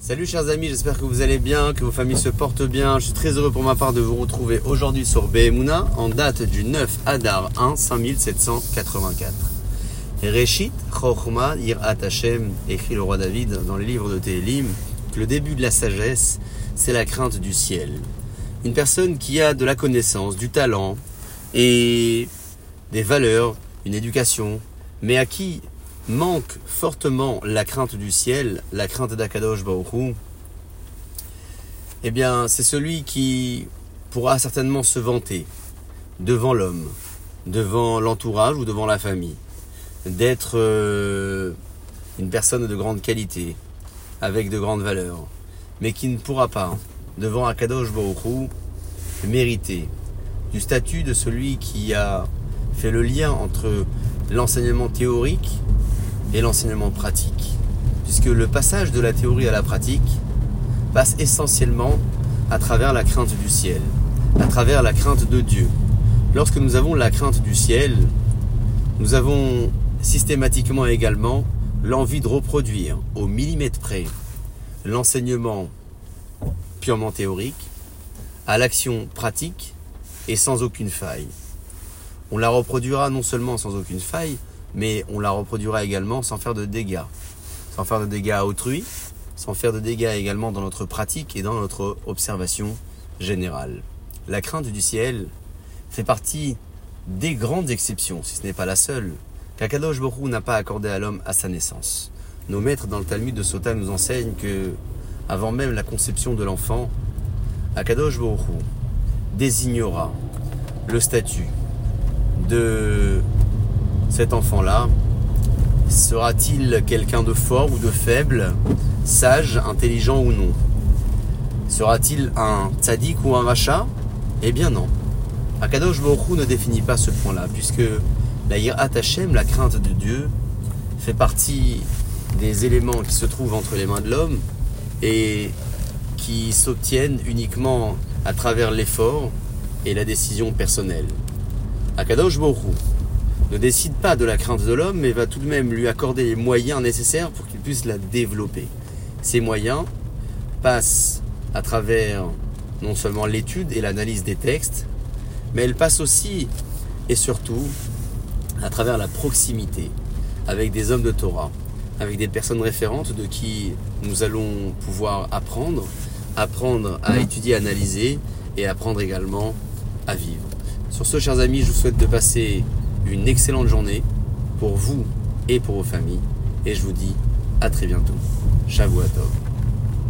Salut chers amis, j'espère que vous allez bien, que vos familles se portent bien. Je suis très heureux pour ma part de vous retrouver aujourd'hui sur Behemuna en date du 9 Adar 1 5784. Reshit Chochma Yirat Hashem, écrit le roi David dans les livres de Télim, que le début de la sagesse, c'est la crainte du ciel. Une personne qui a de la connaissance, du talent et des valeurs, une éducation, mais à qui manque fortement la crainte du ciel, la crainte d'Akadosh Baruch eh bien, c'est celui qui pourra certainement se vanter devant l'homme, devant l'entourage ou devant la famille, d'être euh, une personne de grande qualité, avec de grandes valeurs, mais qui ne pourra pas, devant Akadosh Baruch mériter du statut de celui qui a fait le lien entre l'enseignement théorique et l'enseignement pratique. Puisque le passage de la théorie à la pratique passe essentiellement à travers la crainte du ciel, à travers la crainte de Dieu. Lorsque nous avons la crainte du ciel, nous avons systématiquement également l'envie de reproduire au millimètre près l'enseignement purement théorique à l'action pratique et sans aucune faille. On la reproduira non seulement sans aucune faille, mais on la reproduira également sans faire de dégâts. Sans faire de dégâts à autrui, sans faire de dégâts également dans notre pratique et dans notre observation générale. La crainte du ciel fait partie des grandes exceptions, si ce n'est pas la seule, qu'Akadosh Borou n'a pas accordé à l'homme à sa naissance. Nos maîtres dans le Talmud de Sota nous enseignent que, avant même la conception de l'enfant, Akadosh Borou désignera le statut de cet enfant-là Sera-t-il quelqu'un de fort ou de faible, sage, intelligent ou non? Sera-t-il un tzaddik ou un rachat? Eh bien non. Akadosh Baruch ne définit pas ce point-là, puisque la Yirat Hashem, la crainte de Dieu, fait partie des éléments qui se trouvent entre les mains de l'homme et qui s'obtiennent uniquement à travers l'effort et la décision personnelle. Akadosh Baruch ne décide pas de la crainte de l'homme, mais va tout de même lui accorder les moyens nécessaires pour qu'il puisse la développer. Ces moyens passent à travers non seulement l'étude et l'analyse des textes, mais elles passent aussi et surtout à travers la proximité avec des hommes de Torah, avec des personnes référentes de qui nous allons pouvoir apprendre, apprendre à étudier, analyser et apprendre également à vivre. Sur ce, chers amis, je vous souhaite de passer une excellente journée pour vous et pour vos familles. Et je vous dis à très bientôt. Shavuot Tov.